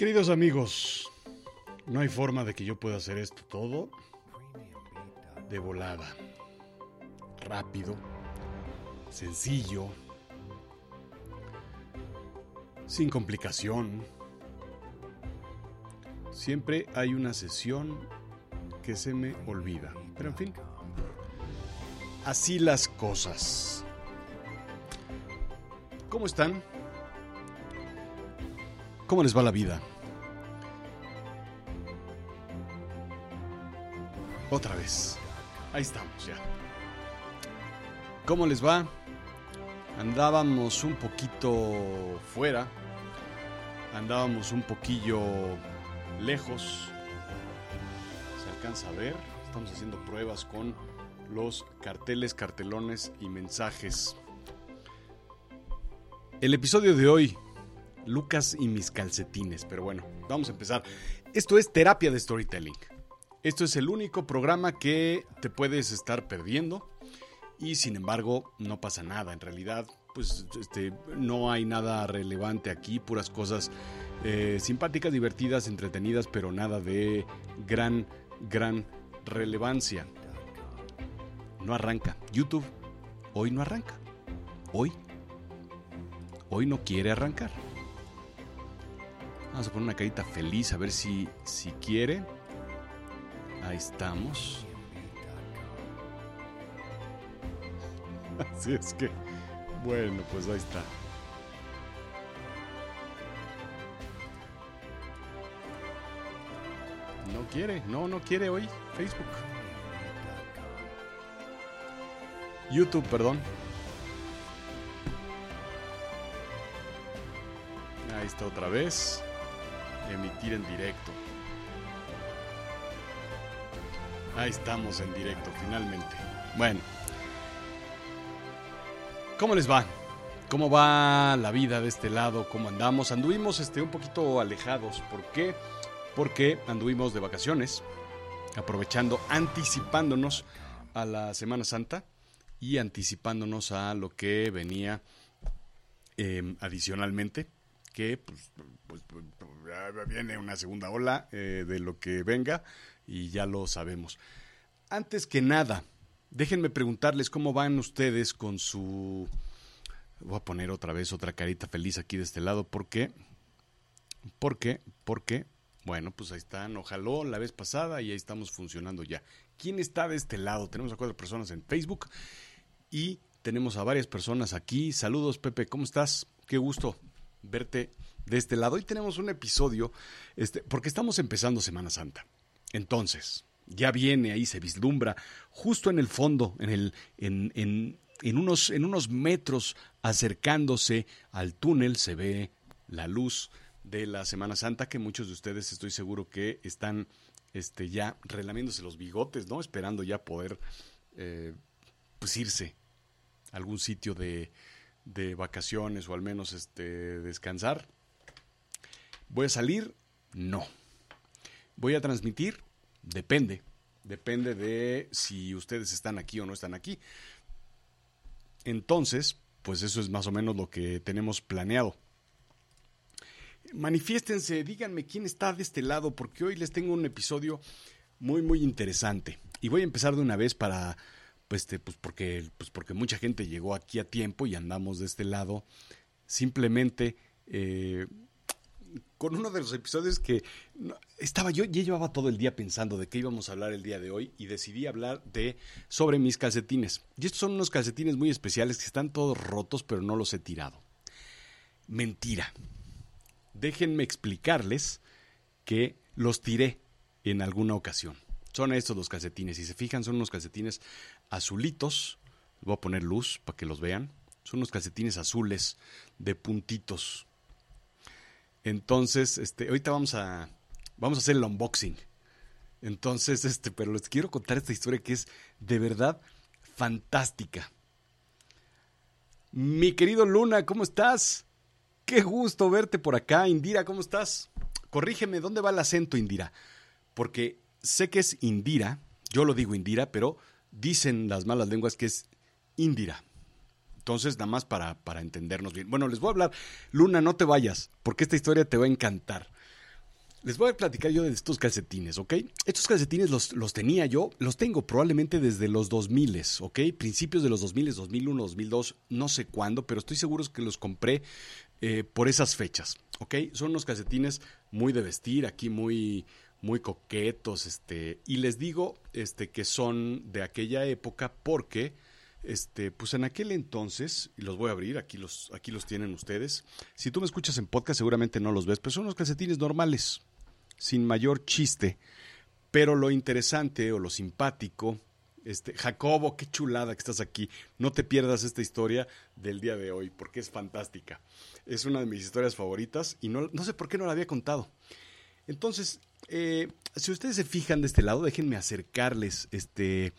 Queridos amigos, no hay forma de que yo pueda hacer esto todo de volada. Rápido, sencillo, sin complicación. Siempre hay una sesión que se me olvida. Pero en fin, así las cosas. ¿Cómo están? ¿Cómo les va la vida? Otra vez. Ahí estamos ya. ¿Cómo les va? Andábamos un poquito fuera. Andábamos un poquillo lejos. Se alcanza a ver. Estamos haciendo pruebas con los carteles, cartelones y mensajes. El episodio de hoy, Lucas y mis calcetines. Pero bueno, vamos a empezar. Esto es terapia de storytelling. Esto es el único programa que te puedes estar perdiendo y sin embargo no pasa nada. En realidad, pues este, no hay nada relevante aquí, puras cosas eh, simpáticas, divertidas, entretenidas, pero nada de gran, gran relevancia. No arranca. YouTube hoy no arranca. Hoy. Hoy no quiere arrancar. Vamos a poner una carita feliz a ver si, si quiere. Ahí estamos. Así es que, bueno, pues ahí está. No quiere, no, no quiere hoy Facebook. YouTube, perdón. Ahí está otra vez. Emitir en directo. Ahí estamos en directo, finalmente. Bueno. ¿Cómo les va? ¿Cómo va la vida de este lado? ¿Cómo andamos? Anduvimos este, un poquito alejados. ¿Por qué? Porque anduvimos de vacaciones, aprovechando, anticipándonos a la Semana Santa y anticipándonos a lo que venía eh, adicionalmente, que pues, pues, pues, viene una segunda ola eh, de lo que venga y ya lo sabemos. Antes que nada, déjenme preguntarles cómo van ustedes con su... Voy a poner otra vez otra carita feliz aquí de este lado. ¿Por qué? ¿Por qué? Bueno, pues ahí están. Ojalá la vez pasada y ahí estamos funcionando ya. ¿Quién está de este lado? Tenemos a cuatro personas en Facebook y tenemos a varias personas aquí. Saludos, Pepe, ¿cómo estás? Qué gusto verte de este lado. Hoy tenemos un episodio, este, porque estamos empezando Semana Santa. Entonces, ya viene ahí, se vislumbra, justo en el fondo, en, el, en, unos, metros acercándose al túnel, se ve la luz de la Semana Santa, que muchos de ustedes estoy seguro que están este, ya relamiéndose los bigotes, ¿no? Esperando ya poder eh, pues irse a algún sitio de, de vacaciones o al menos este, descansar. ¿Voy a salir? No. ¿Voy a transmitir? Depende. Depende de si ustedes están aquí o no están aquí. Entonces, pues eso es más o menos lo que tenemos planeado. Manifiéstense, díganme quién está de este lado, porque hoy les tengo un episodio muy, muy interesante. Y voy a empezar de una vez para, pues, este, pues, porque, pues porque mucha gente llegó aquí a tiempo y andamos de este lado. Simplemente eh, con uno de los episodios que estaba yo, ya llevaba todo el día pensando de qué íbamos a hablar el día de hoy y decidí hablar de sobre mis calcetines. Y estos son unos calcetines muy especiales que están todos rotos, pero no los he tirado. Mentira. Déjenme explicarles que los tiré. en alguna ocasión. Son estos los calcetines. Si se fijan, son unos calcetines azulitos. Voy a poner luz para que los vean. Son unos calcetines azules de puntitos. Entonces, este, ahorita vamos a, vamos a hacer el unboxing. Entonces, este, pero les quiero contar esta historia que es de verdad fantástica. Mi querido Luna, ¿cómo estás? Qué gusto verte por acá. Indira, ¿cómo estás? Corrígeme, ¿dónde va el acento, Indira? Porque sé que es Indira, yo lo digo Indira, pero dicen las malas lenguas que es Indira. Entonces, nada más para, para entendernos bien. Bueno, les voy a hablar. Luna, no te vayas, porque esta historia te va a encantar. Les voy a platicar yo de estos calcetines, ¿ok? Estos calcetines los, los, tenía yo, los tengo probablemente desde los 2000, ¿ok? Principios de los 2000, 2001, 2002, no sé cuándo, pero estoy seguro que los compré eh, por esas fechas, ¿ok? Son unos calcetines muy de vestir, aquí muy, muy coquetos, este, y les digo este, que son de aquella época porque este, pues en aquel entonces, y los voy a abrir, aquí los, aquí los tienen ustedes. Si tú me escuchas en podcast, seguramente no los ves, pero son unos calcetines normales, sin mayor chiste. Pero lo interesante o lo simpático, este, Jacobo, qué chulada que estás aquí. No te pierdas esta historia del día de hoy, porque es fantástica. Es una de mis historias favoritas y no, no sé por qué no la había contado. Entonces, eh, si ustedes se fijan de este lado, déjenme acercarles este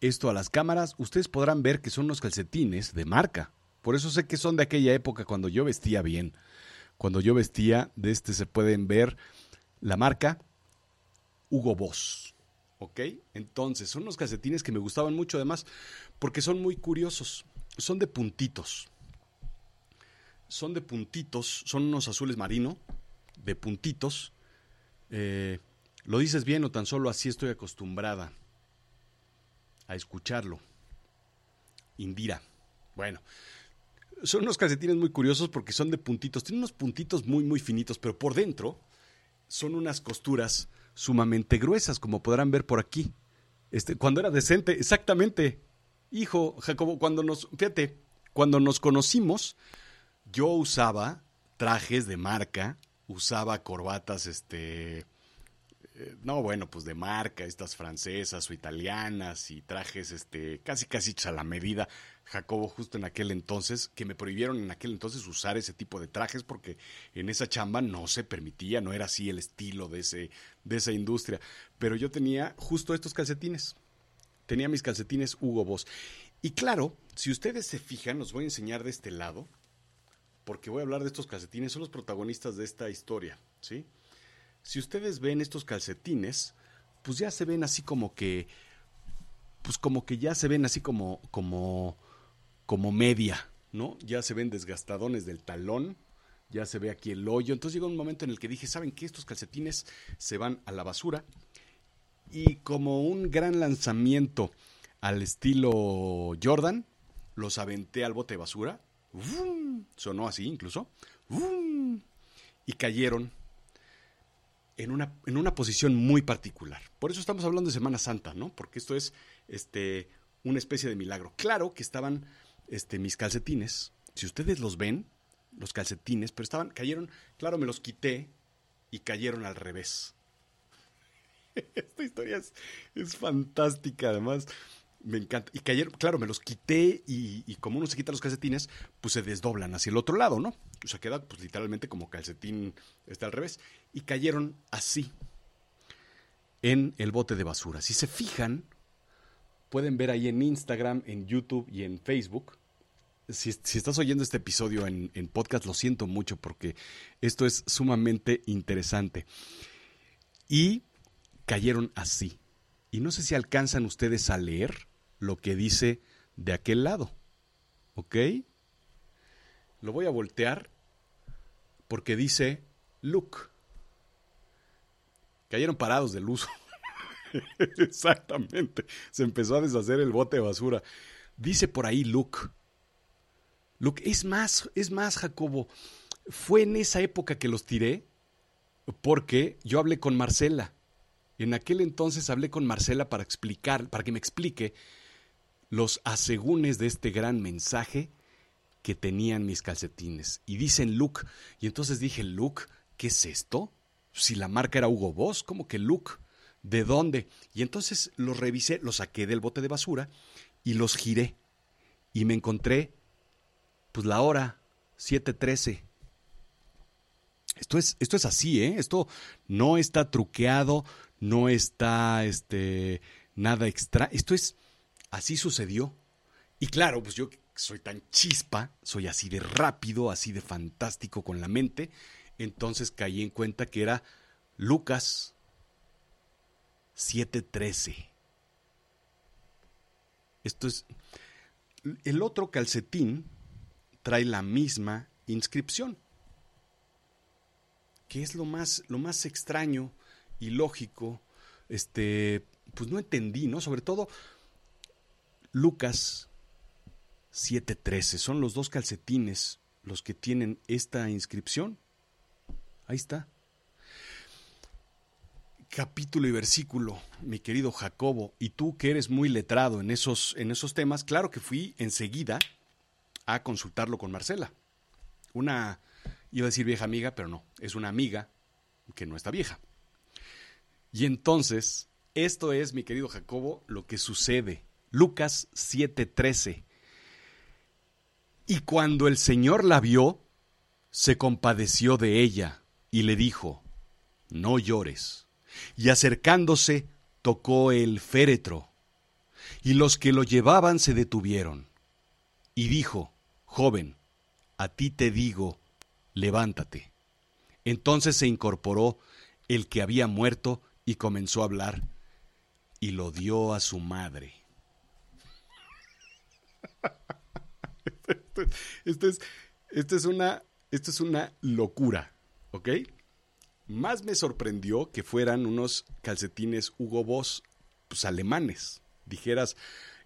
esto a las cámaras, ustedes podrán ver que son unos calcetines de marca. Por eso sé que son de aquella época cuando yo vestía bien. Cuando yo vestía, de este se pueden ver la marca Hugo Boss. ¿Ok? Entonces, son unos calcetines que me gustaban mucho además porque son muy curiosos. Son de puntitos. Son de puntitos, son unos azules marino, de puntitos. Eh, ¿Lo dices bien o tan solo así estoy acostumbrada? A escucharlo. Indira. Bueno, son unos calcetines muy curiosos porque son de puntitos. Tienen unos puntitos muy, muy finitos, pero por dentro son unas costuras sumamente gruesas, como podrán ver por aquí. Este, cuando era decente, exactamente. Hijo, Jacobo, cuando nos, fíjate, cuando nos conocimos, yo usaba trajes de marca, usaba corbatas, este, eh, no, bueno, pues de marca, estas francesas o italianas y trajes este, casi casi a la medida. Jacobo justo en aquel entonces, que me prohibieron en aquel entonces usar ese tipo de trajes porque en esa chamba no se permitía, no era así el estilo de, ese, de esa industria. Pero yo tenía justo estos calcetines. Tenía mis calcetines Hugo Boss. Y claro, si ustedes se fijan, los voy a enseñar de este lado, porque voy a hablar de estos calcetines, son los protagonistas de esta historia, ¿sí? Si ustedes ven estos calcetines, pues ya se ven así como que, pues como que ya se ven así como, como, como media, ¿no? Ya se ven desgastadones del talón, ya se ve aquí el hoyo. Entonces llegó un momento en el que dije, ¿saben qué? Estos calcetines se van a la basura. Y como un gran lanzamiento al estilo Jordan, los aventé al bote de basura. Sonó así incluso. Y cayeron en una, en una posición muy particular. Por eso estamos hablando de Semana Santa, ¿no? Porque esto es este, una especie de milagro. Claro que estaban este, mis calcetines, si ustedes los ven, los calcetines, pero estaban, cayeron, claro, me los quité y cayeron al revés. Esta historia es, es fantástica, además. Me encanta. Y cayeron, claro, me los quité y, como uno se quita los calcetines, pues se desdoblan hacia el otro lado, ¿no? O sea, queda pues literalmente como calcetín está al revés. Y cayeron así en el bote de basura. Si se fijan, pueden ver ahí en Instagram, en YouTube y en Facebook. Si, estás oyendo este episodio en, en podcast, lo siento mucho porque esto es sumamente interesante. Y cayeron así. Y no sé si alcanzan ustedes a leer lo que dice de aquel lado. ¿Ok? Lo voy a voltear porque dice look. Cayeron parados del uso. Exactamente. Se empezó a deshacer el bote de basura. Dice por ahí look. Look, es más, es más, Jacobo. Fue en esa época que los tiré porque yo hablé con Marcela. En aquel entonces hablé con Marcela para explicar, para que me explique los asegúnes de este gran mensaje que tenían mis calcetines. Y dicen look. Y entonces dije, look, ¿qué es esto? Si la marca era Hugo Boss, ¿cómo que look? ¿de dónde? Y entonces los revisé, los saqué del bote de basura y los giré. Y me encontré, pues la hora, 7.13. Esto es, esto es así, ¿eh? Esto no está truqueado, no está este, nada extra. Esto es, así sucedió. Y claro, pues yo soy tan chispa, soy así de rápido, así de fantástico con la mente. Entonces caí en cuenta que era Lucas 7:13. Esto es. El otro calcetín trae la misma inscripción. Que es lo más, lo más extraño y lógico. Este. Pues no entendí, ¿no? Sobre todo. Lucas 713. Son los dos calcetines los que tienen esta inscripción. Ahí está. Capítulo y versículo, mi querido Jacobo, y tú que eres muy letrado en esos, en esos temas, claro que fui enseguida a consultarlo con Marcela. Una, iba a decir vieja amiga, pero no, es una amiga que no está vieja. Y entonces, esto es, mi querido Jacobo, lo que sucede. Lucas 7:13. Y cuando el Señor la vio, se compadeció de ella y le dijo, no llores. Y acercándose, tocó el féretro. Y los que lo llevaban se detuvieron. Y dijo, joven, a ti te digo, levántate. Entonces se incorporó el que había muerto y comenzó a hablar, y lo dio a su madre. Esto, es, esto, es una, esto es una locura, ¿ok? Más me sorprendió que fueran unos calcetines Hugo Boss pues, alemanes. Dijeras,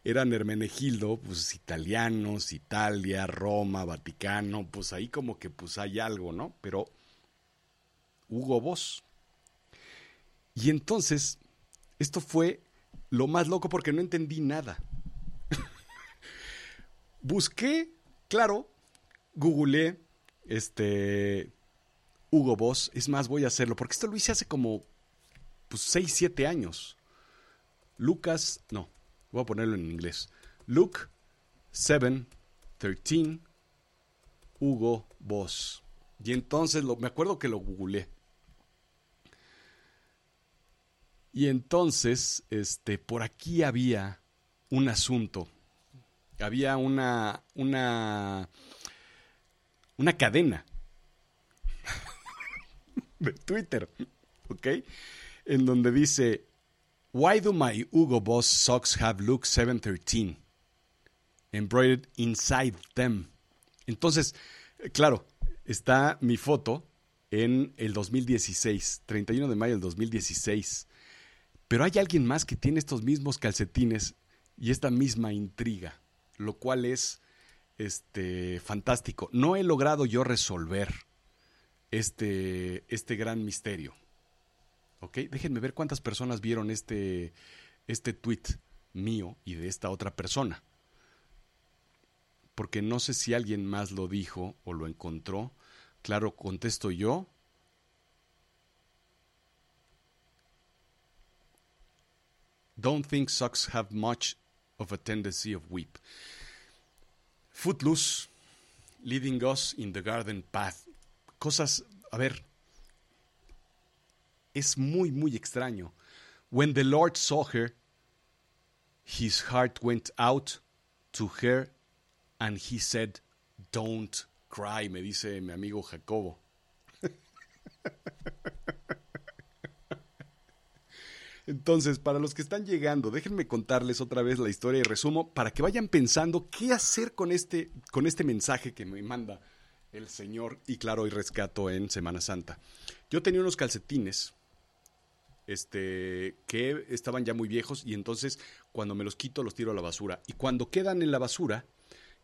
eran Hermenegildo, pues italianos, Italia, Roma, Vaticano, pues ahí como que pues hay algo, ¿no? Pero Hugo Boss. Y entonces, esto fue lo más loco porque no entendí nada. Busqué Claro, googleé este Hugo Boss. Es más, voy a hacerlo, porque esto lo hice hace como pues, 6, 7 años. Lucas, no, voy a ponerlo en inglés. Luke 7, 13, Hugo Boss. Y entonces me acuerdo que lo googleé. Y entonces, este, por aquí había un asunto había una, una, una cadena de Twitter, ¿ok? En donde dice, Why do my Hugo Boss socks have Luke 713 embroidered inside them? Entonces, claro, está mi foto en el 2016, 31 de mayo del 2016. Pero hay alguien más que tiene estos mismos calcetines y esta misma intriga lo cual es este, fantástico. No he logrado yo resolver este, este gran misterio. ¿Ok? Déjenme ver cuántas personas vieron este, este tweet mío y de esta otra persona. Porque no sé si alguien más lo dijo o lo encontró. Claro, contesto yo. Don't think socks have much of a tendency of weep. Footloose, leading us in the garden path. Cosas, a ver, es muy, muy extraño. When the Lord saw her, his heart went out to her and he said, Don't cry, me dice mi amigo Jacobo. Entonces, para los que están llegando, déjenme contarles otra vez la historia y resumo para que vayan pensando qué hacer con este, con este mensaje que me manda el Señor y claro, y rescato en Semana Santa. Yo tenía unos calcetines este, que estaban ya muy viejos y entonces cuando me los quito los tiro a la basura. Y cuando quedan en la basura,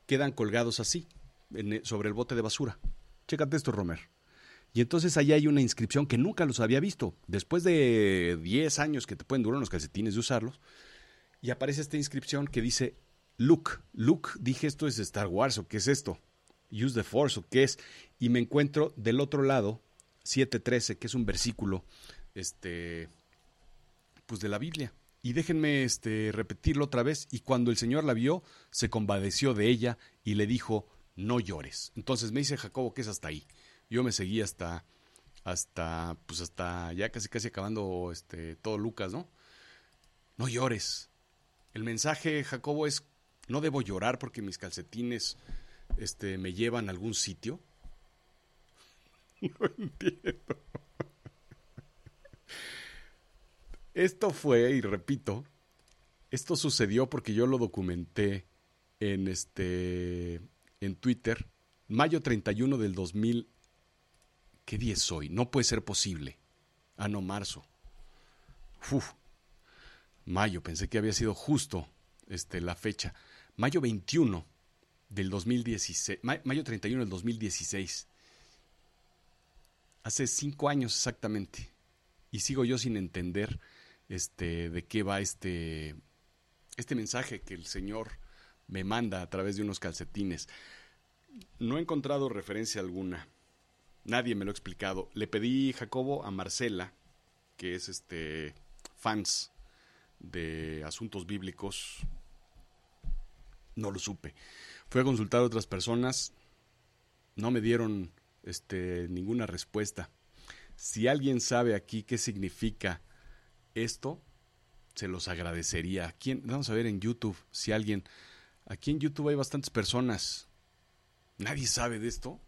quedan colgados así, sobre el bote de basura. Chécate esto, Romer. Y entonces allá hay una inscripción que nunca los había visto. Después de 10 años que te pueden durar los calcetines de usarlos, y aparece esta inscripción que dice Luke. Luke, dije esto es Star Wars o qué es esto. Use the Force o qué es. Y me encuentro del otro lado 7.13, que es un versículo este, pues de la Biblia. Y déjenme este, repetirlo otra vez. Y cuando el Señor la vio, se compadeció de ella y le dijo, no llores. Entonces me dice Jacobo que es hasta ahí. Yo me seguí hasta, hasta, pues hasta ya casi casi acabando este, todo Lucas, ¿no? No llores. El mensaje, Jacobo, es, no debo llorar porque mis calcetines este, me llevan a algún sitio. No entiendo. Esto fue, y repito, esto sucedió porque yo lo documenté en este en Twitter, mayo 31 del 2000. ¿Qué día es hoy? No puede ser posible. Ah, no, marzo. Uf. Mayo, pensé que había sido justo este, la fecha. Mayo 21 del 2016. Mayo 31 del 2016. Hace cinco años exactamente. Y sigo yo sin entender este, de qué va este, este mensaje que el Señor me manda a través de unos calcetines. No he encontrado referencia alguna. Nadie me lo ha explicado. Le pedí Jacobo a Marcela, que es este fans de asuntos bíblicos. No lo supe. Fui a consultar a otras personas. No me dieron este, ninguna respuesta. Si alguien sabe aquí qué significa esto, se los agradecería. ¿Quién? Vamos a ver en YouTube si alguien. Aquí en YouTube hay bastantes personas. ¿Nadie sabe de esto?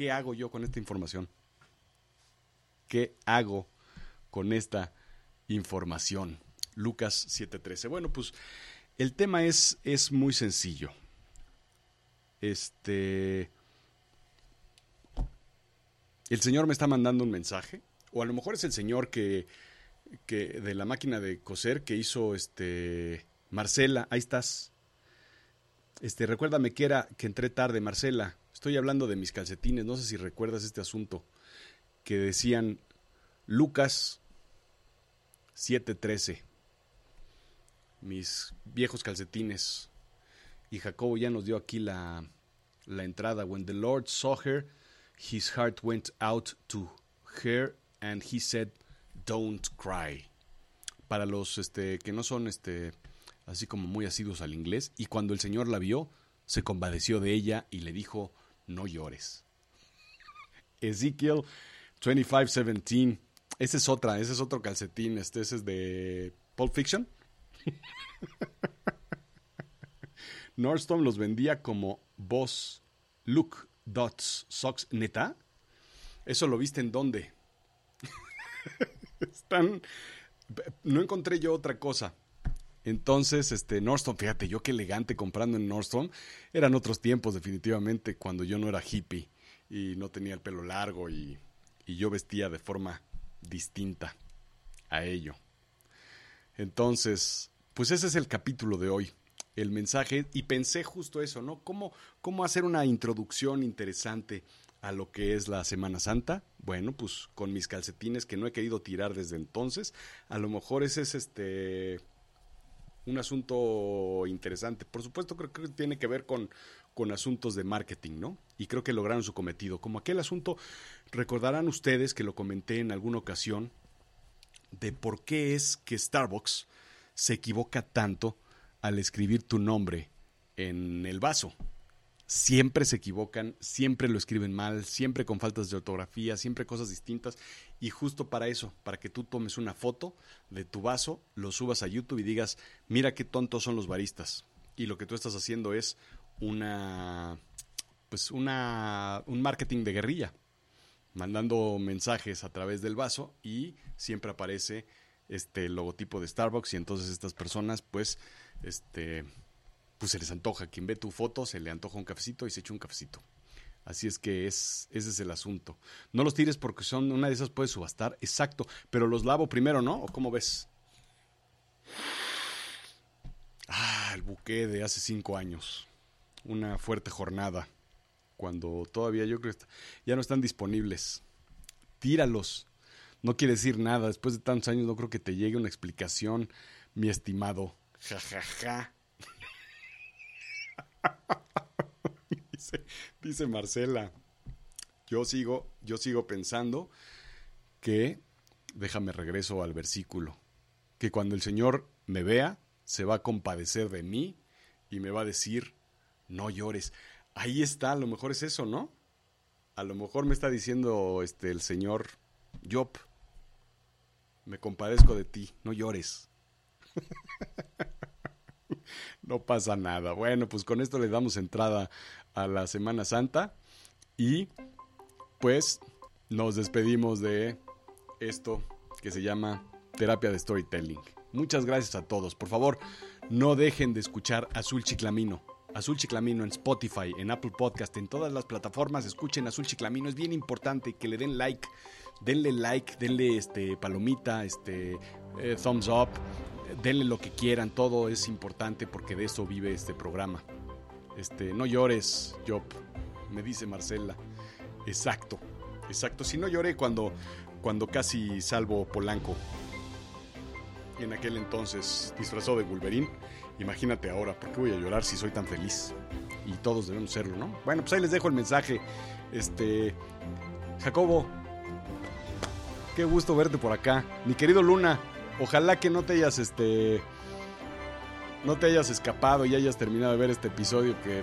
¿Qué hago yo con esta información? ¿Qué hago con esta información? Lucas 7:13. Bueno, pues el tema es, es muy sencillo. Este. El Señor me está mandando un mensaje. O a lo mejor es el Señor que que de la máquina de coser que hizo este Marcela, ahí estás. Este, recuérdame que era que entré tarde, Marcela. Estoy hablando de mis calcetines, no sé si recuerdas este asunto que decían Lucas 7:13. Mis viejos calcetines. Y Jacobo ya nos dio aquí la, la entrada. When the Lord saw her, his heart went out to her and he said, Don't Cry. Para los este, que no son este, así como muy asiduos al inglés. Y cuando el Señor la vio, se compadeció de ella y le dijo, no llores. Ezekiel 25:17. Ese es otra, ese es otro calcetín. Este, ese es de Pulp Fiction. Nordstrom los vendía como Boss Look Dots Socks. ¿Neta? ¿Eso lo viste en dónde? Están. No encontré yo otra cosa. Entonces, este, Nordstrom, fíjate, yo qué elegante comprando en Nordstrom. Eran otros tiempos, definitivamente, cuando yo no era hippie y no tenía el pelo largo y, y yo vestía de forma distinta a ello. Entonces, pues ese es el capítulo de hoy, el mensaje, y pensé justo eso, ¿no? ¿Cómo, cómo hacer una introducción interesante a lo que es la Semana Santa, bueno, pues con mis calcetines que no he querido tirar desde entonces, a lo mejor ese es este un asunto interesante. Por supuesto, creo que tiene que ver con, con asuntos de marketing, ¿no? Y creo que lograron su cometido. Como aquel asunto, recordarán ustedes que lo comenté en alguna ocasión, de por qué es que Starbucks se equivoca tanto al escribir tu nombre en el vaso siempre se equivocan, siempre lo escriben mal, siempre con faltas de ortografía, siempre cosas distintas. Y justo para eso, para que tú tomes una foto de tu vaso, lo subas a YouTube y digas, mira qué tontos son los baristas. Y lo que tú estás haciendo es una, pues una, un marketing de guerrilla, mandando mensajes a través del vaso y siempre aparece este logotipo de Starbucks y entonces estas personas pues este pues se les antoja. Quien ve tu foto se le antoja un cafecito y se echa un cafecito. Así es que es, ese es el asunto. No los tires porque son una de esas puedes subastar, exacto, pero los lavo primero, ¿no? ¿O cómo ves? Ah, el buque de hace cinco años. Una fuerte jornada. Cuando todavía yo creo que ya no están disponibles. Tíralos. No quiere decir nada. Después de tantos años no creo que te llegue una explicación, mi estimado. Ja, ja, ja. dice, Marcela, yo sigo, yo sigo pensando que déjame regreso al versículo, que cuando el Señor me vea, se va a compadecer de mí y me va a decir, no llores. Ahí está, a lo mejor es eso, ¿no? A lo mejor me está diciendo este el Señor Job, me compadezco de ti, no llores. no pasa nada. Bueno, pues con esto le damos entrada a la Semana Santa y pues nos despedimos de esto que se llama terapia de storytelling. Muchas gracias a todos. Por favor, no dejen de escuchar Azul Chiclamino. Azul Chiclamino en Spotify, en Apple Podcast, en todas las plataformas. Escuchen Azul Chiclamino. Es bien importante que le den like. Denle like, denle este palomita, este eh, thumbs up, denle lo que quieran. Todo es importante porque de eso vive este programa. Este, no llores, Job, me dice Marcela. Exacto, exacto. Si no lloré cuando, cuando casi salvo Polanco. En aquel entonces disfrazó de Wolverine. Imagínate ahora, ¿por qué voy a llorar si soy tan feliz? Y todos debemos serlo, ¿no? Bueno, pues ahí les dejo el mensaje. Este. Jacobo, qué gusto verte por acá. Mi querido Luna, ojalá que no te hayas este. No te hayas escapado y hayas terminado de ver este episodio que.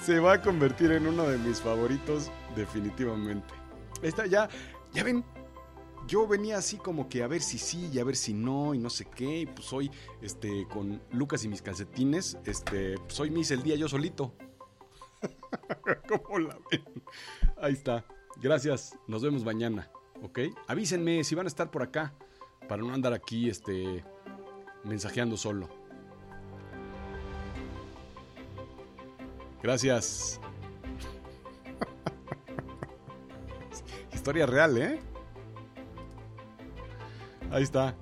se, va a convertir en uno de mis favoritos, definitivamente. Esta ya. Ya ven, yo venía así como que a ver si sí y a ver si no y no sé qué. Y pues hoy, este, con Lucas y mis calcetines, este, pues hoy me hice el día yo solito. ¿Cómo la ven? Ahí está. Gracias. Nos vemos mañana. ¿Ok? Avísenme si van a estar por acá. Para no andar aquí, este, mensajeando solo. Gracias. Historia real, ¿eh? Ahí está.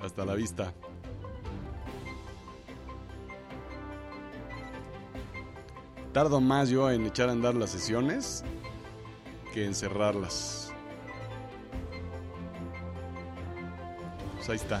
Hasta la vista. Tardo más yo en echar a andar las sesiones que en cerrarlas. Ahí está.